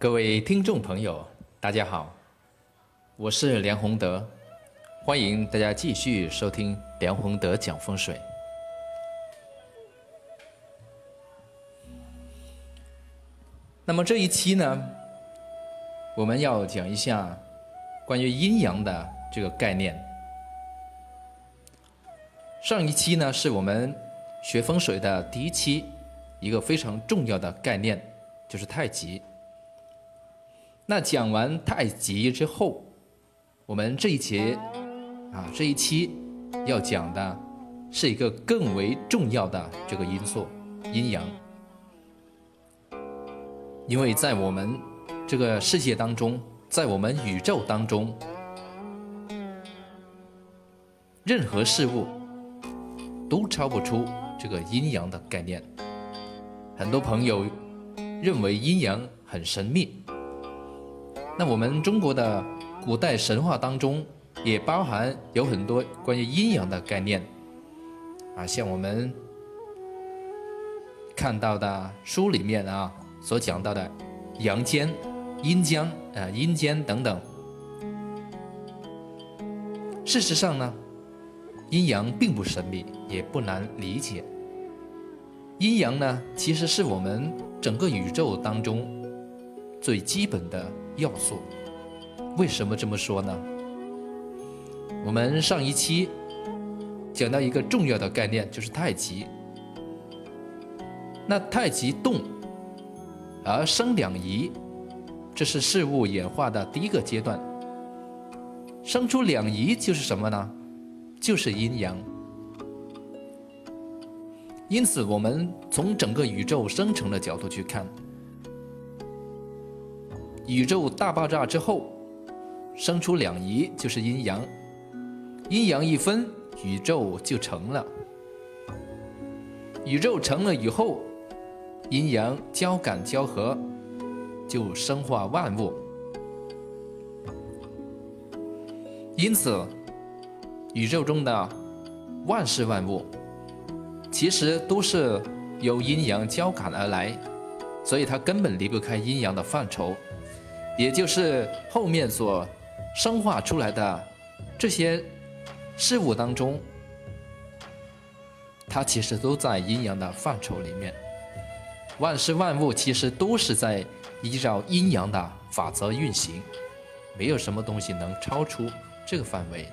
各位听众朋友，大家好，我是梁宏德，欢迎大家继续收听梁宏德讲风水。那么这一期呢，我们要讲一下关于阴阳的这个概念。上一期呢，是我们学风水的第一期，一个非常重要的概念就是太极。那讲完太极之后，我们这一节啊这一期要讲的是一个更为重要的这个因素——阴阳。因为在我们这个世界当中，在我们宇宙当中，任何事物。都超不出这个阴阳的概念。很多朋友认为阴阳很神秘。那我们中国的古代神话当中也包含有很多关于阴阳的概念啊，像我们看到的书里面啊所讲到的阳间、阴间啊、阴间等等。事实上呢？阴阳并不神秘，也不难理解。阴阳呢，其实是我们整个宇宙当中最基本的要素。为什么这么说呢？我们上一期讲到一个重要的概念，就是太极。那太极动而生两仪，这是事物演化的第一个阶段。生出两仪就是什么呢？就是阴阳，因此我们从整个宇宙生成的角度去看，宇宙大爆炸之后，生出两仪就是阴阳，阴阳一分，宇宙就成了。宇宙成了以后，阴阳交感交合，就生化万物。因此。宇宙中的万事万物，其实都是由阴阳交感而来，所以它根本离不开阴阳的范畴，也就是后面所生化出来的这些事物当中，它其实都在阴阳的范畴里面。万事万物其实都是在依照阴阳的法则运行，没有什么东西能超出这个范围。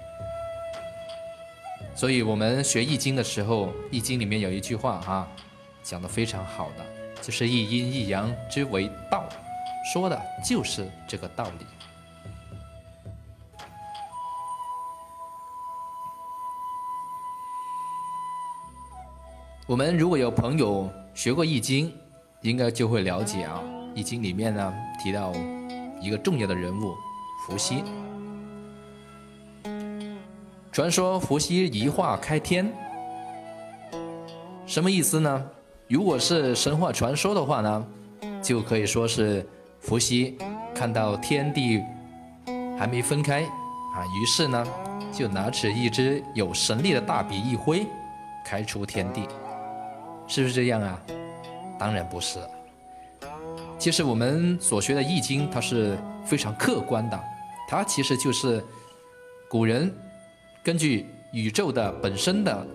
所以我们学易经的时候，易经里面有一句话哈，讲的非常好的，就是一阴一阳之为道，说的就是这个道理。我们如果有朋友学过易经，应该就会了解啊，易经里面呢提到一个重要的人物伏羲。传说伏羲一化开天，什么意思呢？如果是神话传说的话呢，就可以说是伏羲看到天地还没分开啊，于是呢就拿起一支有神力的大笔一挥，开出天地，是不是这样啊？当然不是。其实我们所学的易经，它是非常客观的，它其实就是古人。根据宇宙的本身的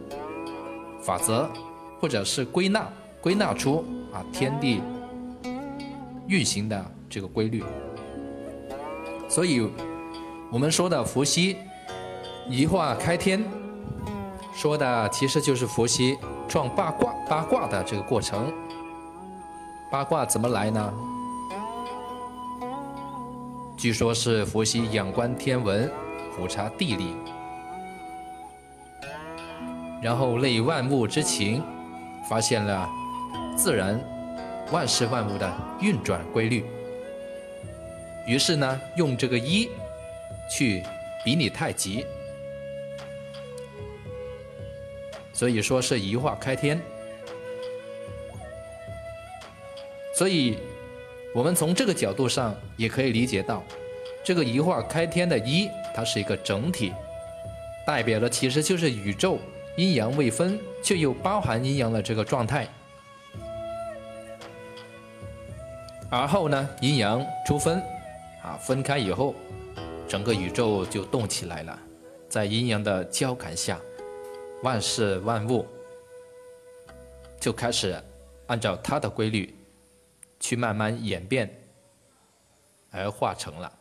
法则，或者是归纳归纳出啊天地运行的这个规律，所以我们说的伏羲一化开天，说的其实就是伏羲创八卦八卦的这个过程。八卦怎么来呢？据说是伏羲仰观天文，俯察地理。然后类万物之情，发现了自然万事万物的运转规律。于是呢，用这个一去比拟太极，所以说是一化开天。所以，我们从这个角度上也可以理解到，这个一化开天的一，它是一个整体，代表的其实就是宇宙。阴阳未分，却又包含阴阳的这个状态。而后呢，阴阳初分，啊，分开以后，整个宇宙就动起来了，在阴阳的交感下，万事万物就开始按照它的规律去慢慢演变，而化成了。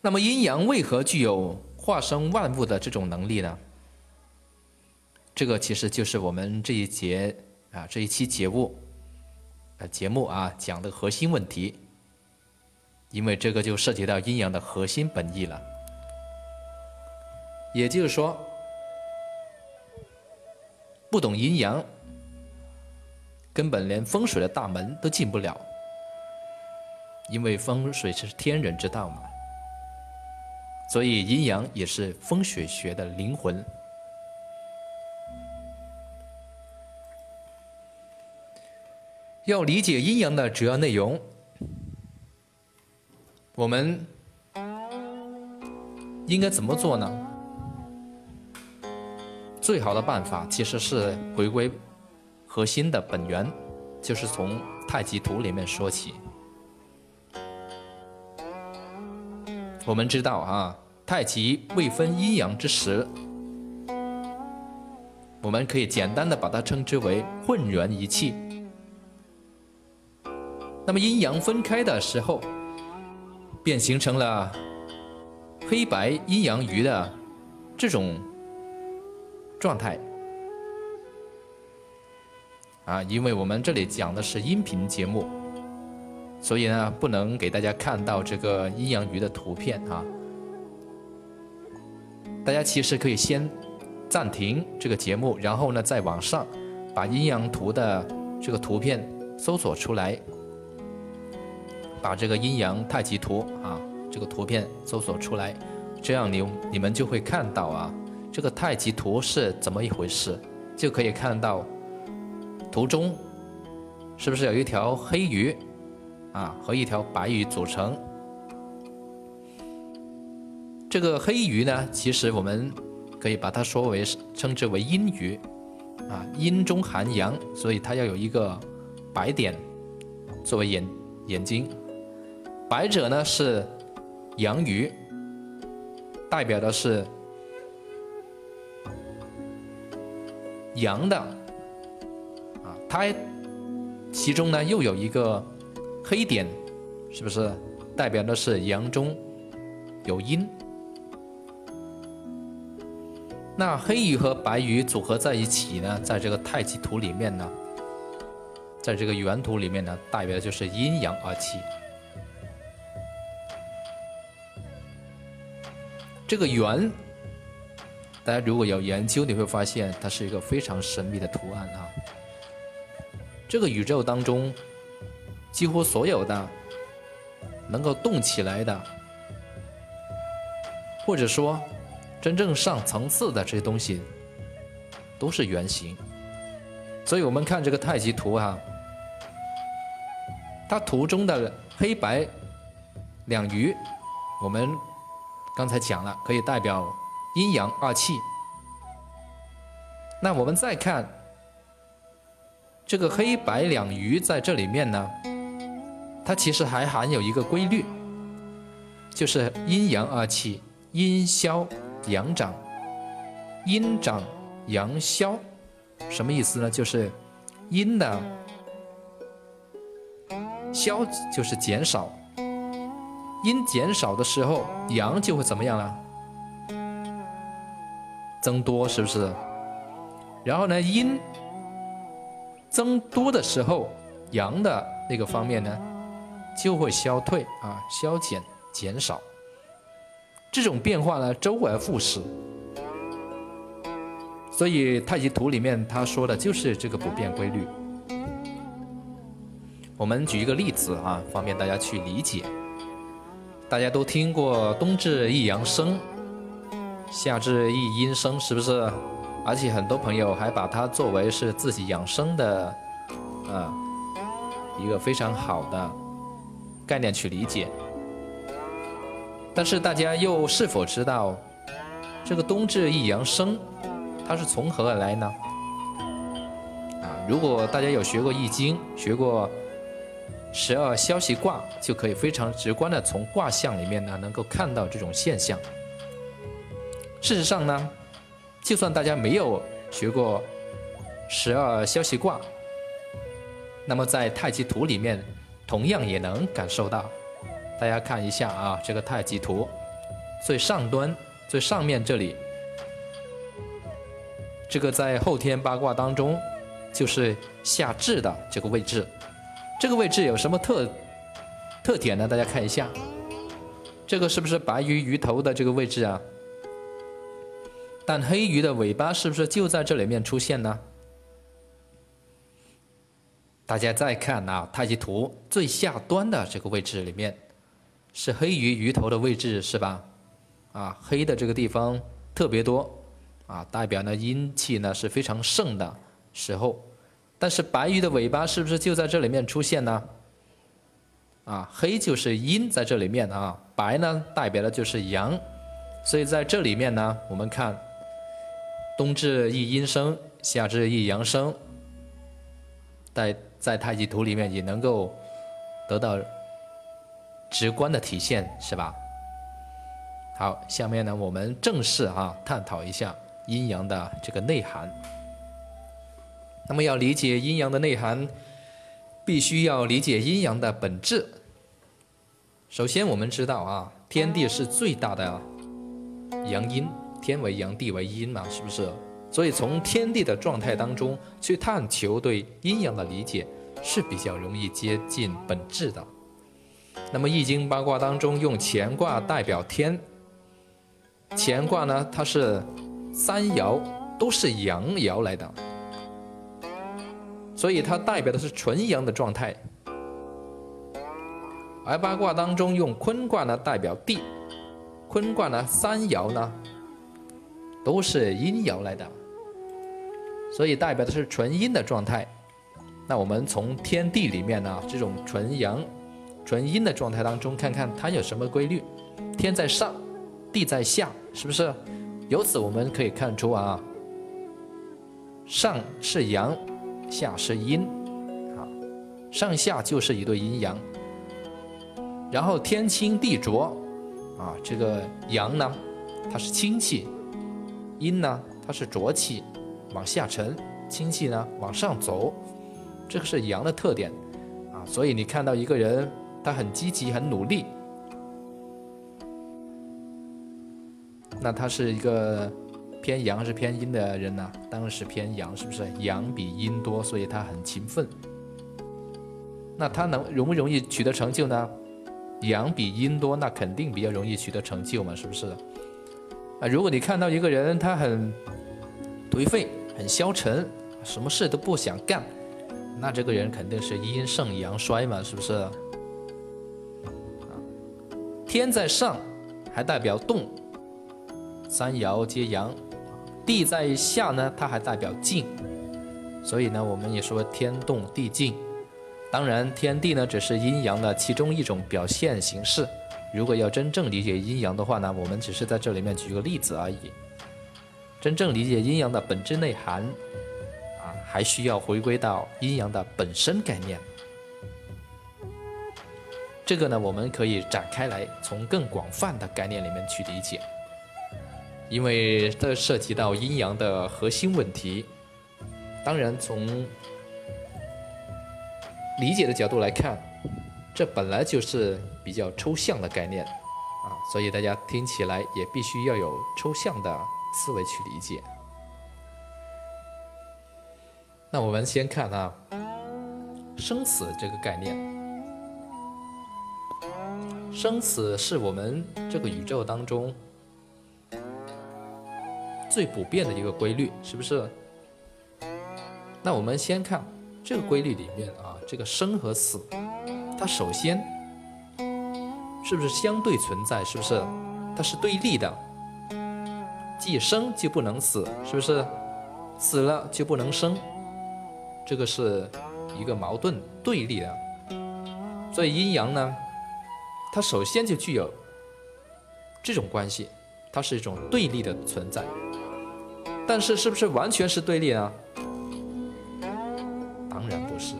那么阴阳为何具有化生万物的这种能力呢？这个其实就是我们这一节啊这一期节目。呃，节目啊讲的核心问题，因为这个就涉及到阴阳的核心本意了。也就是说，不懂阴阳，根本连风水的大门都进不了，因为风水是天人之道嘛。所以阴阳也是风水学的灵魂。要理解阴阳的主要内容，我们应该怎么做呢？最好的办法其实是回归核心的本源，就是从太极图里面说起。我们知道啊，太极未分阴阳之时，我们可以简单的把它称之为混元一气。那么阴阳分开的时候，便形成了黑白阴阳鱼的这种状态啊。因为我们这里讲的是音频节目，所以呢不能给大家看到这个阴阳鱼的图片啊。大家其实可以先暂停这个节目，然后呢在网上把阴阳图的这个图片搜索出来。把这个阴阳太极图啊，这个图片搜索出来，这样你你们就会看到啊，这个太极图是怎么一回事，就可以看到图中是不是有一条黑鱼啊和一条白鱼组成？这个黑鱼呢，其实我们可以把它说为称之为阴鱼啊，阴中含阳，所以它要有一个白点作为眼眼睛。白者呢是阳鱼，代表的是阳的啊，它其中呢又有一个黑点，是不是代表的是阳中有阴？那黑鱼和白鱼组合在一起呢，在这个太极图里面呢，在这个原图里面呢，代表的就是阴阳二气。这个圆，大家如果有研究，你会发现它是一个非常神秘的图案啊。这个宇宙当中，几乎所有的能够动起来的，或者说真正上层次的这些东西，都是圆形。所以我们看这个太极图啊，它图中的黑白两鱼，我们。刚才讲了，可以代表阴阳二气。那我们再看这个黑白两鱼在这里面呢，它其实还含有一个规律，就是阴阳二气，阴消阳长，阴长阳消，什么意思呢？就是阴的消就是减少。阴减少的时候，阳就会怎么样了？增多是不是？然后呢，阴增多的时候，阳的那个方面呢，就会消退啊，消减减少。这种变化呢，周而复始。所以太极图里面他说的就是这个不变规律。我们举一个例子啊，方便大家去理解。大家都听过冬至一阳生，夏至一阴生，是不是？而且很多朋友还把它作为是自己养生的，啊，一个非常好的概念去理解。但是大家又是否知道，这个冬至一阳生，它是从何而来呢？啊，如果大家有学过易经，学过十二消息卦，就可以非常直观的从卦象里面呢，能够看到这种现象。事实上呢，就算大家没有学过十二消息卦，那么在太极图里面，同样也能感受到。大家看一下啊，这个太极图最上端最上面这里，这个在后天八卦当中。就是下至的这个位置，这个位置有什么特特点呢？大家看一下，这个是不是白鱼鱼头的这个位置啊？但黑鱼的尾巴是不是就在这里面出现呢？大家再看啊，太极图最下端的这个位置里面，是黑鱼鱼头的位置是吧？啊，黑的这个地方特别多啊，代表呢阴气呢是非常盛的。时候，但是白鱼的尾巴是不是就在这里面出现呢？啊，黑就是阴在这里面啊，白呢代表的就是阳，所以在这里面呢，我们看冬至一阴生，夏至一阳生，在在太极图里面也能够得到直观的体现，是吧？好，下面呢我们正式啊探讨一下阴阳的这个内涵。那么要理解阴阳的内涵，必须要理解阴阳的本质。首先，我们知道啊，天地是最大的阳阴，天为阳，地为阴嘛，是不是？所以从天地的状态当中去探求对阴阳的理解，是比较容易接近本质的。那么易经八卦当中用乾卦代表天，乾卦呢，它是三爻都是阳爻来的。所以它代表的是纯阳的状态，而八卦当中用坤卦呢代表地，坤卦呢三爻呢都是阴爻来的，所以代表的是纯阴的状态。那我们从天地里面呢这种纯阳、纯阴的状态当中看看它有什么规律？天在上，地在下，是不是？由此我们可以看出啊，上是阳。下是阴，啊，上下就是一对阴阳。然后天清地浊，啊，这个阳呢，它是清气；阴呢，它是浊气，往下沉；清气呢，往上走。这个是阳的特点，啊，所以你看到一个人，他很积极、很努力，那他是一个。偏阳是偏阴的人呢？当然是偏阳，是不是？阳比阴多，所以他很勤奋。那他能容不容易取得成就呢？阳比阴多，那肯定比较容易取得成就嘛，是不是？啊，如果你看到一个人他很颓废、很消沉，什么事都不想干，那这个人肯定是阴盛阳衰嘛，是不是？天在上，还代表动，三爻皆阳。地在下呢，它还代表静，所以呢，我们也说天动地静。当然，天地呢只是阴阳的其中一种表现形式。如果要真正理解阴阳的话呢，我们只是在这里面举个例子而已。真正理解阴阳的本质内涵，啊，还需要回归到阴阳的本身概念。这个呢，我们可以展开来，从更广泛的概念里面去理解。因为这涉及到阴阳的核心问题，当然从理解的角度来看，这本来就是比较抽象的概念啊，所以大家听起来也必须要有抽象的思维去理解。那我们先看啊，生死这个概念，生死是我们这个宇宙当中。最普遍的一个规律，是不是？那我们先看这个规律里面啊，这个生和死，它首先是不是相对存在？是不是？它是对立的，既生就不能死，是不是？死了就不能生，这个是一个矛盾对立的。所以阴阳呢，它首先就具有这种关系，它是一种对立的存在。但是是不是完全是对立呢当然不是。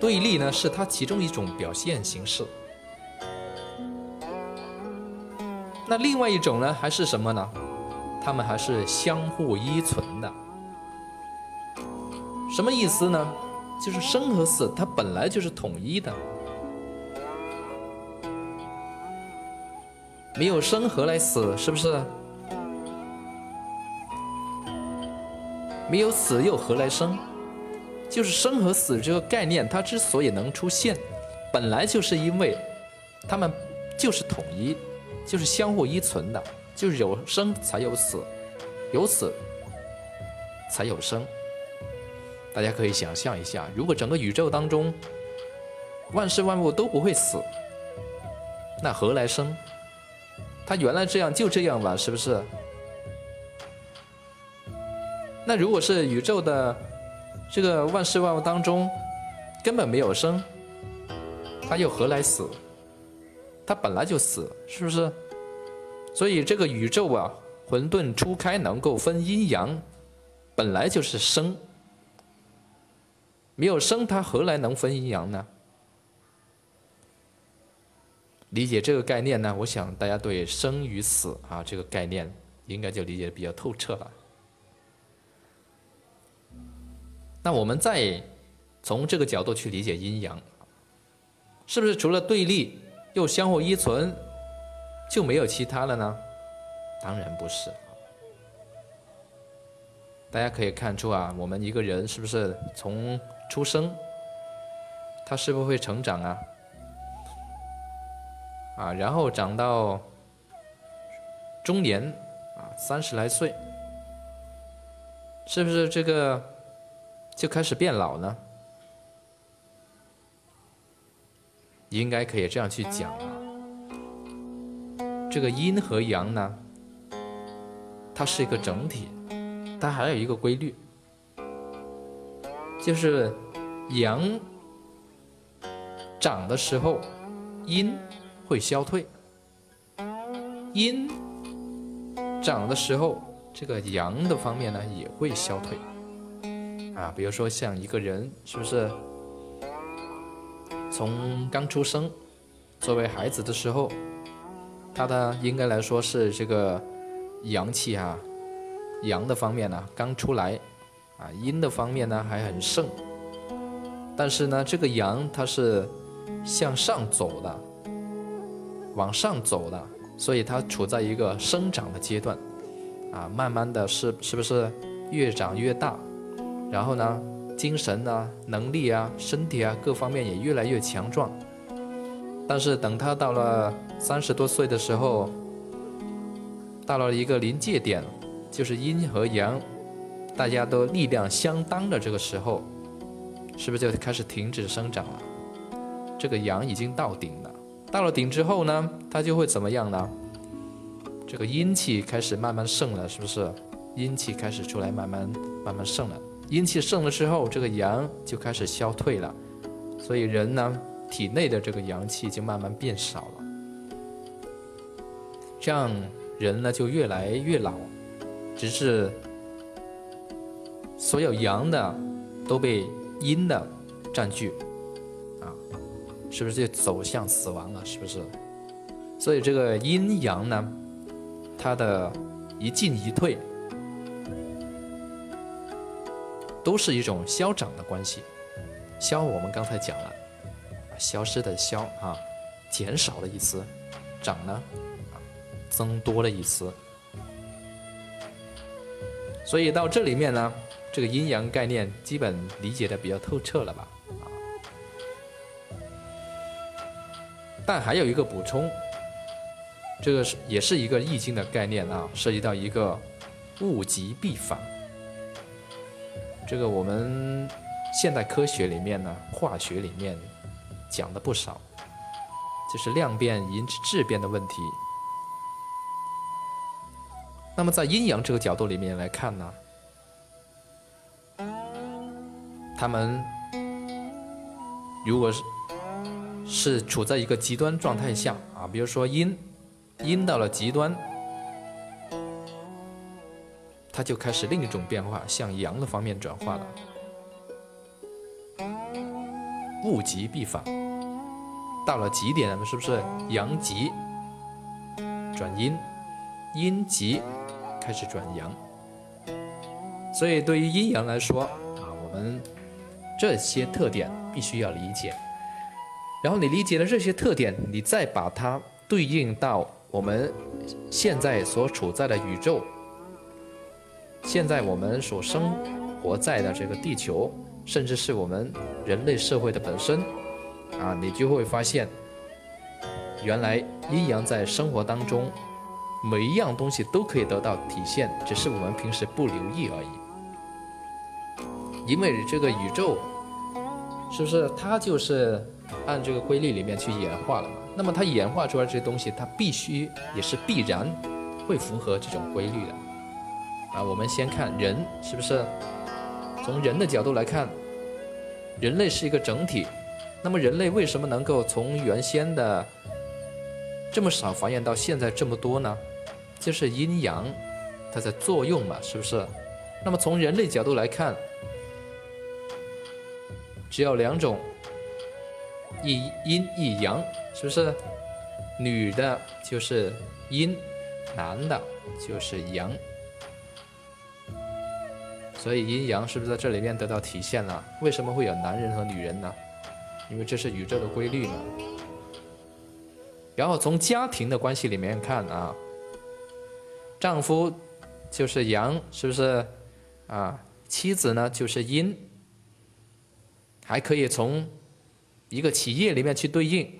对立呢是它其中一种表现形式。那另外一种呢还是什么呢？它们还是相互依存的。什么意思呢？就是生和死它本来就是统一的。没有生何来死是不是？没有死又何来生？就是生和死这个概念，它之所以能出现，本来就是因为它们就是统一，就是相互依存的，就是有生才有死，有死才有生。大家可以想象一下，如果整个宇宙当中万事万物都不会死，那何来生？它原来这样就这样吧，是不是？那如果是宇宙的这个万事万物当中根本没有生，它又何来死？它本来就死，是不是？所以这个宇宙啊，混沌初开能够分阴阳，本来就是生。没有生，它何来能分阴阳呢？理解这个概念呢，我想大家对生与死啊这个概念应该就理解的比较透彻了。那我们再从这个角度去理解阴阳，是不是除了对立又相互依存，就没有其他了呢？当然不是。大家可以看出啊，我们一个人是不是从出生，他是不是会成长啊？啊，然后长到中年，啊，三十来岁，是不是这个就开始变老呢？应该可以这样去讲啊。这个阴和阳呢，它是一个整体，它还有一个规律，就是阳长的时候，阴。会消退，阴长的时候，这个阳的方面呢也会消退。啊，比如说像一个人，是不是从刚出生作为孩子的时候，他的应该来说是这个阳气啊，阳的方面呢刚出来，啊，阴的方面呢还很盛。但是呢，这个阳它是向上走的。往上走的，所以它处在一个生长的阶段，啊，慢慢的是是不是越长越大，然后呢，精神啊、能力啊、身体啊各方面也越来越强壮。但是等他到了三十多岁的时候，到了一个临界点，就是阴和阳，大家都力量相当的这个时候，是不是就开始停止生长了？这个阳已经到顶了。到了顶之后呢，它就会怎么样呢？这个阴气开始慢慢盛了，是不是？阴气开始出来，慢慢慢慢盛了。阴气盛了之后，这个阳就开始消退了，所以人呢，体内的这个阳气就慢慢变少了。这样人呢就越来越老，直至所有阳的都被阴的占据。啊是不是就走向死亡了？是不是？所以这个阴阳呢，它的一进一退，都是一种消长的关系。消我们刚才讲了，消失的消啊，减少的意思；长呢，增多的意思。所以到这里面呢，这个阴阳概念基本理解的比较透彻了吧？啊但还有一个补充，这个是也是一个易经的概念啊，涉及到一个物极必反。这个我们现代科学里面呢，化学里面讲的不少，就是量变引起质变的问题。那么在阴阳这个角度里面来看呢，他们如果是。是处在一个极端状态下啊，比如说阴，阴到了极端，它就开始另一种变化，向阳的方面转化了。物极必反，到了极点，是不是阳极转阴，阴极开始转阳？所以对于阴阳来说啊，我们这些特点必须要理解。然后你理解了这些特点，你再把它对应到我们现在所处在的宇宙，现在我们所生活在的这个地球，甚至是我们人类社会的本身，啊，你就会发现，原来阴阳在生活当中每一样东西都可以得到体现，只是我们平时不留意而已。因为这个宇宙，是不是它就是？按这个规律里面去演化了嘛，那么它演化出来这些东西，它必须也是必然会符合这种规律的啊。我们先看人是不是？从人的角度来看，人类是一个整体。那么人类为什么能够从原先的这么少繁衍到现在这么多呢？就是阴阳它在作用嘛，是不是？那么从人类角度来看，只要两种。一阴一阳，是不是？女的就是阴，男的就是阳，所以阴阳是不是在这里面得到体现了？为什么会有男人和女人呢？因为这是宇宙的规律嘛。然后从家庭的关系里面看啊，丈夫就是阳，是不是？啊，妻子呢就是阴，还可以从。一个企业里面去对应，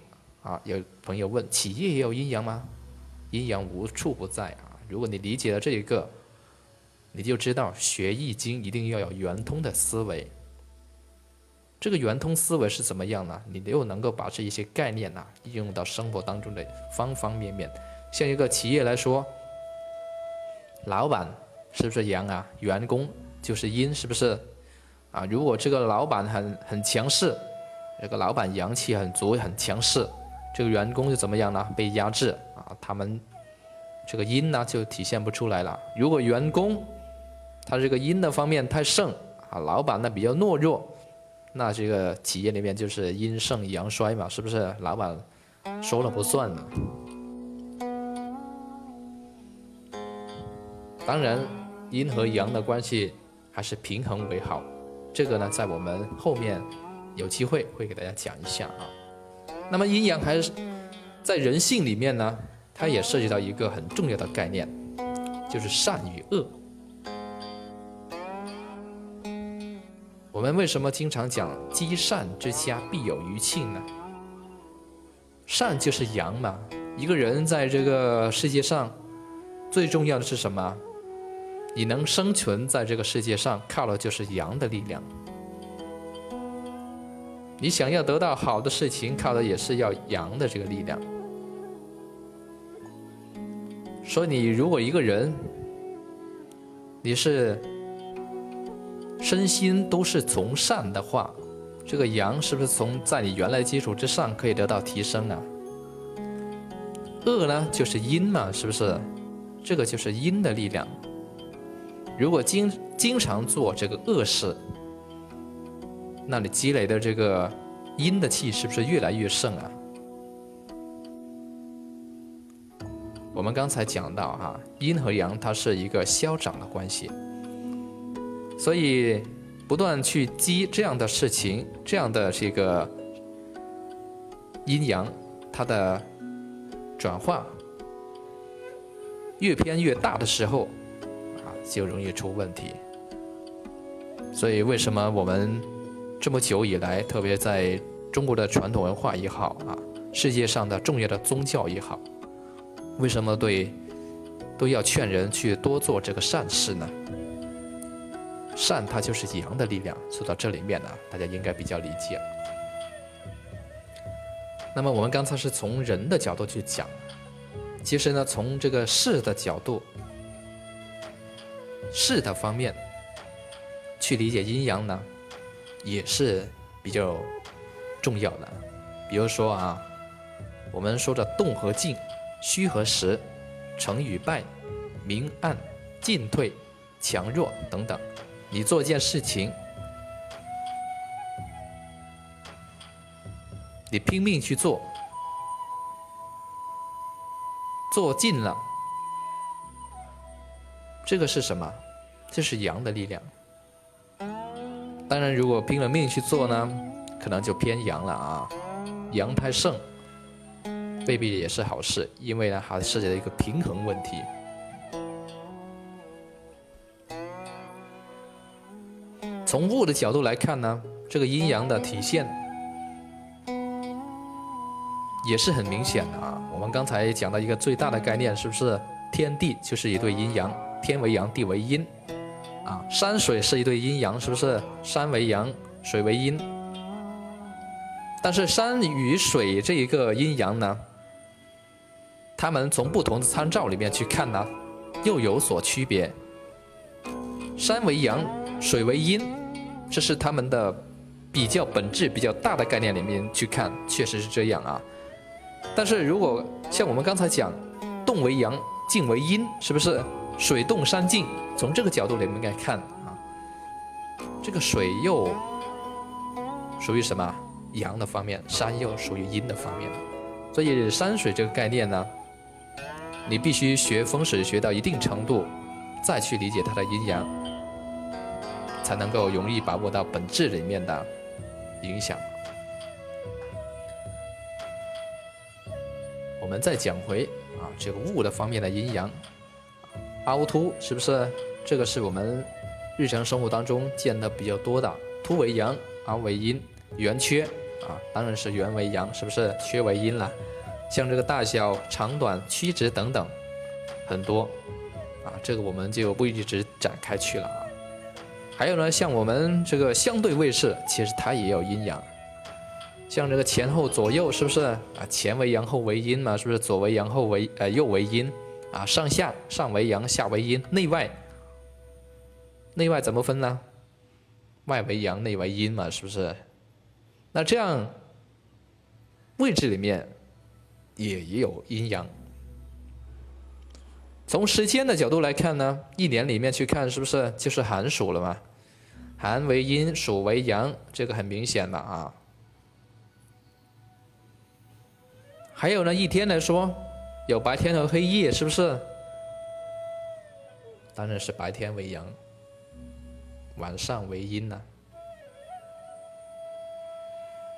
啊，有朋友问，企业也有阴阳吗？阴阳无处不在啊！如果你理解了这一个，你就知道学易经一定要有圆通的思维。这个圆通思维是怎么样呢？你又能够把这一些概念呐应用到生活当中的方方面面。像一个企业来说，老板是不是阳啊？员工就是阴，是不是？啊，如果这个老板很很强势。这个老板阳气很足，很强势，这个员工就怎么样呢？被压制啊，他们这个阴呢就体现不出来了。如果员工他这个阴的方面太盛啊，老板呢比较懦弱，那这个企业里面就是阴盛阳衰嘛，是不是？老板说了不算呢。当然，阴和阳的关系还是平衡为好。这个呢，在我们后面。有机会会给大家讲一下啊。那么阴阳还是在人性里面呢，它也涉及到一个很重要的概念，就是善与恶。我们为什么经常讲积善之家必有余庆呢？善就是阳嘛。一个人在这个世界上，最重要的是什么？你能生存在这个世界上，靠的就是阳的力量。你想要得到好的事情，靠的也是要阳的这个力量。所以，你如果一个人，你是身心都是从善的话，这个阳是不是从在你原来基础之上可以得到提升啊？恶呢，就是阴嘛，是不是？这个就是阴的力量。如果经经常做这个恶事，那你积累的这个阴的气是不是越来越盛啊？我们刚才讲到哈，阴和阳它是一个消长的关系，所以不断去积这样的事情，这样的这个阴阳，它的转化越偏越大的时候啊，就容易出问题。所以为什么我们？这么久以来，特别在中国的传统文化也好啊，世界上的重要的宗教也好，为什么对都要劝人去多做这个善事呢？善它就是阳的力量，说到这里面呢，大家应该比较理解。那么我们刚才是从人的角度去讲，其实呢，从这个事的角度，事的方面去理解阴阳呢？也是比较重要的，比如说啊，我们说的动和静、虚和实、成与败、明暗、进退、强弱等等。你做一件事情，你拼命去做，做尽了，这个是什么？这是阳的力量。当然，如果拼了命去做呢，可能就偏阳了啊，阳太盛，未必也是好事，因为呢，还涉及到一个平衡问题。从物的角度来看呢，这个阴阳的体现也是很明显的啊。我们刚才讲到一个最大的概念，是不是天地就是一对阴阳，天为阳，地为阴。啊，山水是一对阴阳，是不是？山为阳，水为阴。但是山与水这一个阴阳呢，他们从不同的参照里面去看呢，又有所区别。山为阳，水为阴，这是他们的比较本质、比较大的概念里面去看，确实是这样啊。但是如果像我们刚才讲，动为阳，静为阴，是不是？水动山静，从这个角度里面来看啊，这个水又属于什么阳的方面，山又属于阴的方面，所以山水这个概念呢，你必须学风水学到一定程度，再去理解它的阴阳，才能够容易把握到本质里面的影响。我们再讲回啊，这个物的方面的阴阳。凹凸是不是？这个是我们日常生活当中见的比较多的。凸为阳，凹为阴。圆缺啊，当然是圆为阳，是不是？缺为阴了。像这个大小、长短、曲直等等，很多啊，这个我们就不一直展开去了啊。还有呢，像我们这个相对位置，其实它也有阴阳。像这个前后左右，是不是啊？前为阳，后为阴嘛，是不是？左为阳，后为呃右为阴。啊，上下上为阳，下为阴，内外内外怎么分呢？外为阳，内为阴嘛，是不是？那这样位置里面也也有阴阳。从时间的角度来看呢，一年里面去看，是不是就是寒暑了嘛？寒为阴，暑为阳，这个很明显的啊。还有呢，一天来说。有白天和黑夜，是不是？当然是白天为阳，晚上为阴呢。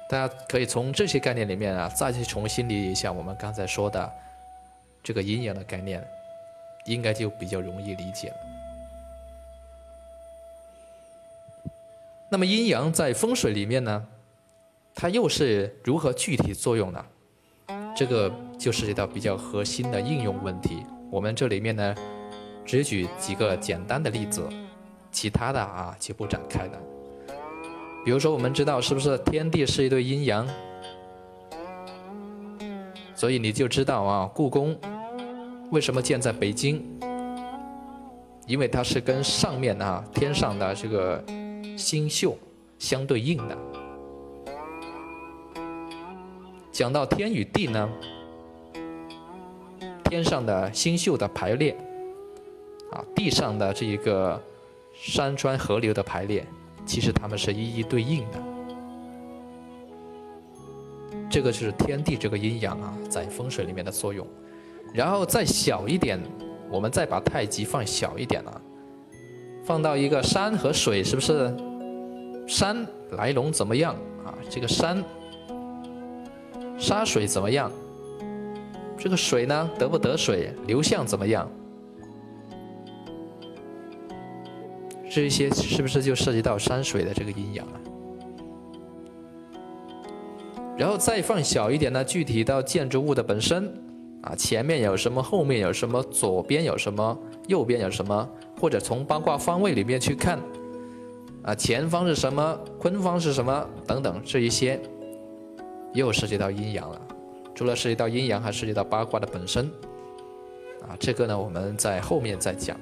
大家可以从这些概念里面啊，再去重新理解一下我们刚才说的这个阴阳的概念，应该就比较容易理解了。那么阴阳在风水里面呢，它又是如何具体作用呢？这个就涉及到比较核心的应用问题。我们这里面呢，只举几个简单的例子，其他的啊就不展开了。比如说，我们知道是不是天地是一对阴阳？所以你就知道啊，故宫为什么建在北京？因为它是跟上面啊天上的这个星宿相对应的。讲到天与地呢，天上的星宿的排列，啊，地上的这一个山川河流的排列，其实它们是一一对应的。这个就是天地这个阴阳啊，在风水里面的作用。然后再小一点，我们再把太极放小一点啊，放到一个山和水，是不是？山来龙怎么样啊？这个山。沙水怎么样？这个水呢，得不得水？流向怎么样？这一些是不是就涉及到山水的这个阴阳啊？然后再放小一点呢，具体到建筑物的本身啊，前面有什么，后面有什么，左边有什么，右边有什么，或者从八卦方位里面去看啊，前方是什么，坤方是什么等等这一些。又涉及到阴阳了，除了涉及到阴阳，还涉及到八卦的本身，啊，这个呢，我们在后面再讲。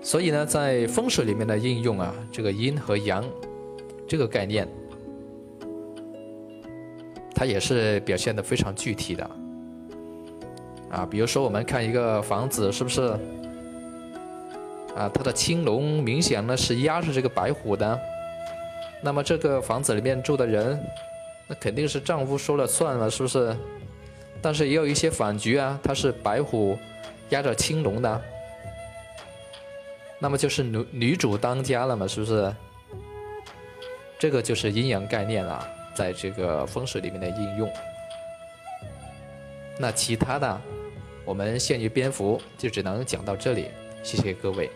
所以呢，在风水里面的应用啊，这个阴和阳这个概念，它也是表现的非常具体的，啊，比如说我们看一个房子，是不是？啊，它的青龙明显呢是压着这个白虎的。那么这个房子里面住的人，那肯定是丈夫说了算了，是不是？但是也有一些反局啊，它是白虎压着青龙的，那么就是女女主当家了嘛，是不是？这个就是阴阳概念了，在这个风水里面的应用。那其他的，我们限于篇幅就只能讲到这里，谢谢各位。